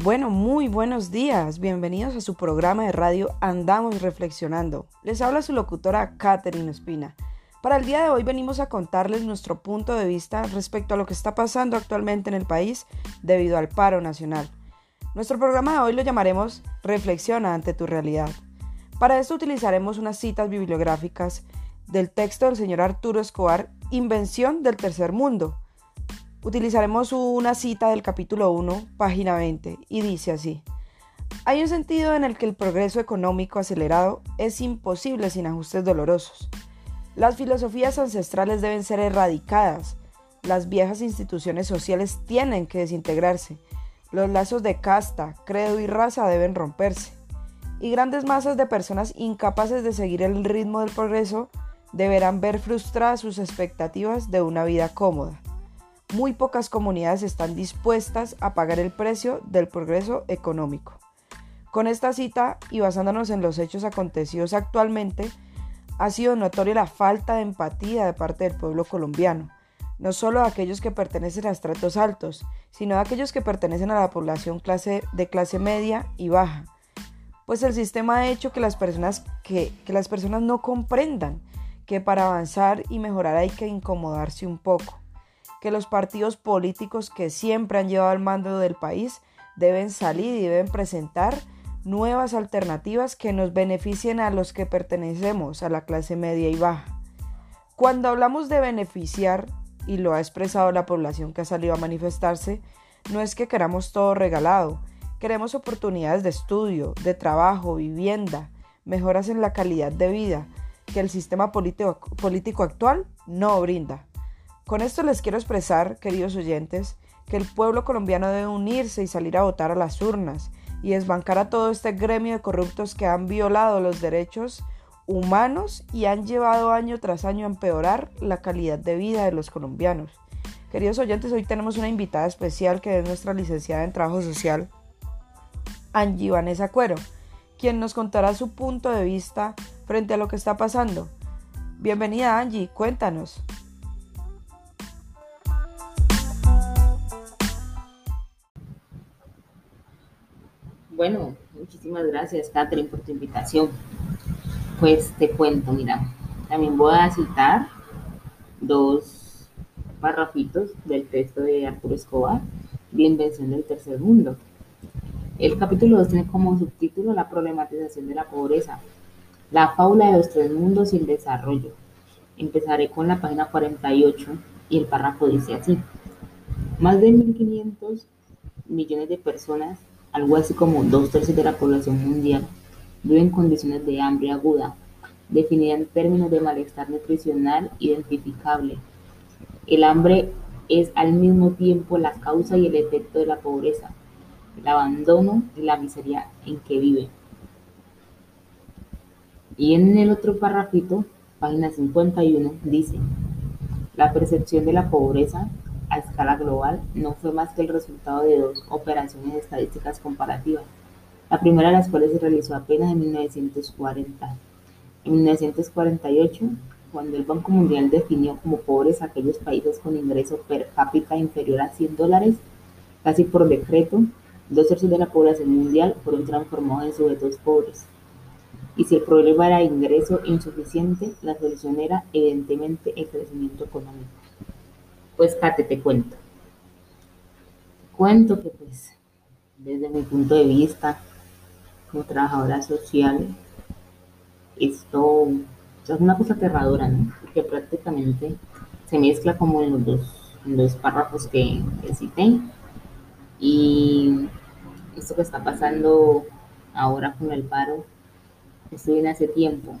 Bueno, muy buenos días. Bienvenidos a su programa de radio Andamos Reflexionando. Les habla su locutora Katherine Espina. Para el día de hoy venimos a contarles nuestro punto de vista respecto a lo que está pasando actualmente en el país debido al paro nacional. Nuestro programa de hoy lo llamaremos Reflexiona ante tu realidad. Para esto utilizaremos unas citas bibliográficas del texto del señor Arturo Escobar, Invención del Tercer Mundo, Utilizaremos una cita del capítulo 1, página 20, y dice así. Hay un sentido en el que el progreso económico acelerado es imposible sin ajustes dolorosos. Las filosofías ancestrales deben ser erradicadas, las viejas instituciones sociales tienen que desintegrarse, los lazos de casta, credo y raza deben romperse, y grandes masas de personas incapaces de seguir el ritmo del progreso deberán ver frustradas sus expectativas de una vida cómoda muy pocas comunidades están dispuestas a pagar el precio del progreso económico. Con esta cita y basándonos en los hechos acontecidos actualmente, ha sido notoria la falta de empatía de parte del pueblo colombiano, no solo de aquellos que pertenecen a estratos altos, sino de aquellos que pertenecen a la población clase, de clase media y baja. Pues el sistema ha hecho que las personas, que, que las personas no comprendan que para avanzar y mejorar hay que incomodarse un poco que los partidos políticos que siempre han llevado el mando del país deben salir y deben presentar nuevas alternativas que nos beneficien a los que pertenecemos a la clase media y baja. Cuando hablamos de beneficiar, y lo ha expresado la población que ha salido a manifestarse, no es que queramos todo regalado, queremos oportunidades de estudio, de trabajo, vivienda, mejoras en la calidad de vida que el sistema político, político actual no brinda. Con esto les quiero expresar, queridos oyentes, que el pueblo colombiano debe unirse y salir a votar a las urnas y desbancar a todo este gremio de corruptos que han violado los derechos humanos y han llevado año tras año a empeorar la calidad de vida de los colombianos. Queridos oyentes, hoy tenemos una invitada especial que es nuestra licenciada en Trabajo Social, Angie Vanessa Cuero, quien nos contará su punto de vista frente a lo que está pasando. Bienvenida Angie, cuéntanos. Bueno, muchísimas gracias, Catherine, por tu invitación. Pues te cuento, mira, también voy a citar dos parrafitos del texto de Arturo Escobar, La invención del tercer mundo. El capítulo 2 tiene como subtítulo La problematización de la pobreza, la fábula de los tres mundos y el desarrollo. Empezaré con la página 48 y el párrafo dice así. Más de 1.500 millones de personas algo así como dos tercios de la población mundial, vive en condiciones de hambre aguda, definida en términos de malestar nutricional identificable. El hambre es al mismo tiempo la causa y el efecto de la pobreza, el abandono y la miseria en que vive. Y en el otro párrafito, página 51, dice, la percepción de la pobreza a escala global no fue más que el resultado de dos operaciones estadísticas comparativas, la primera de las cuales se realizó apenas en 1940. En 1948, cuando el Banco Mundial definió como pobres aquellos países con ingreso per cápita inferior a 100 dólares, casi por decreto, dos tercios de la población mundial fueron transformados en sujetos pobres. Y si el problema era ingreso insuficiente, la solución era evidentemente el crecimiento económico. Pues Kate, te cuento. Te cuento que pues desde mi punto de vista como trabajadora social, esto es una cosa aterradora, ¿no? Porque prácticamente se mezcla como en los dos, párrafos que, que cité. Y esto que está pasando ahora con el paro, esto viene hace tiempo,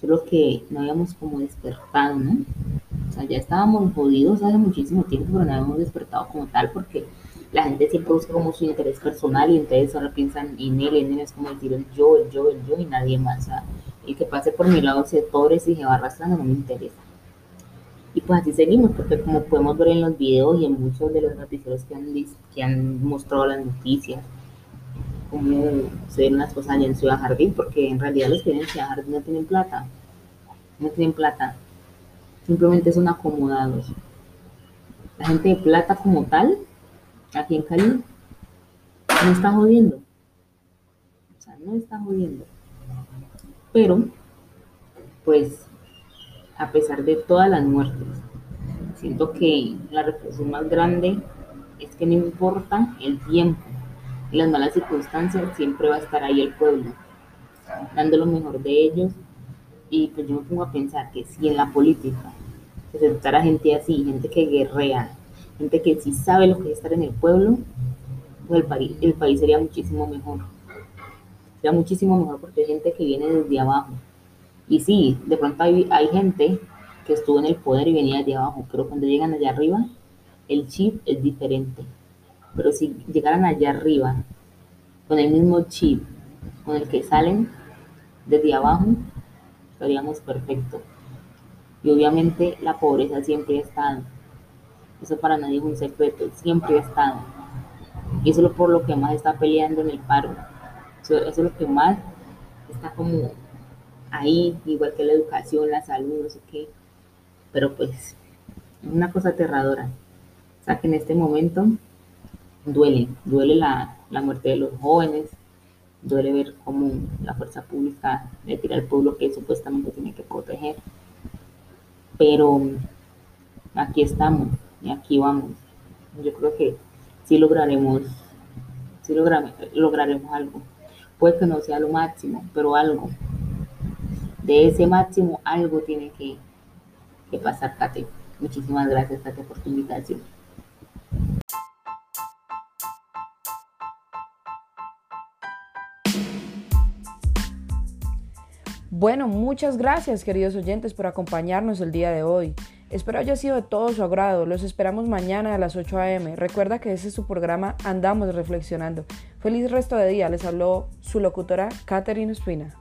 solo que no habíamos como despertado, ¿no? Ya estábamos jodidos hace muchísimo tiempo, pero no habíamos despertado como tal porque la gente siempre busca como su interés personal y entonces ahora piensan en él, en él es como decir el yo, el yo, el yo y nadie más. O sea, el que pase por mi lado se pobres y se va arrastrando no me interesa. Y pues así seguimos, porque como podemos ver en los videos y en muchos de los noticieros que han, que han mostrado las noticias, como se ven las cosas allá en Ciudad Jardín, porque en realidad los que vienen en Ciudad Jardín no tienen plata, no tienen plata simplemente son acomodados. La gente de plata como tal, aquí en Cali, no está jodiendo. O sea, no está jodiendo. Pero, pues, a pesar de todas las muertes, siento que la reflexión más grande es que no importa el tiempo, las malas circunstancias, siempre va a estar ahí el pueblo, dando lo mejor de ellos. Y pues yo me pongo a pensar que si en la política se aceptara gente así, gente que guerrea, gente que sí sabe lo que es estar en el pueblo, pues el país, el país sería muchísimo mejor. Sería muchísimo mejor porque hay gente que viene desde abajo. Y sí, de pronto hay, gente que estuvo en el poder y venía desde abajo, pero cuando llegan allá arriba, el chip es diferente. Pero si llegaran allá arriba con el mismo chip con el que salen desde abajo, estaríamos perfectos. Y obviamente la pobreza siempre ha estado. Eso para nadie es un secreto, siempre ha estado. Y eso es por lo que más está peleando en el paro. Eso, es lo que más está como ahí, igual que la educación, la salud, no sé qué. Pero pues es una cosa aterradora. O sea que en este momento duele, duele la, la muerte de los jóvenes, duele ver cómo la fuerza pública le tira al pueblo que supuestamente tiene que proteger. Pero aquí estamos y aquí vamos. Yo creo que sí lograremos, sí lograremos algo. Puede que no sea lo máximo, pero algo. De ese máximo algo tiene que, que pasar, Kate. Muchísimas gracias, Kate, por tu invitación. Bueno, muchas gracias queridos oyentes por acompañarnos el día de hoy. Espero haya sido de todo su agrado. Los esperamos mañana a las 8 a.m. Recuerda que ese es su programa Andamos Reflexionando. Feliz resto de día. Les habló su locutora Catherine Espina.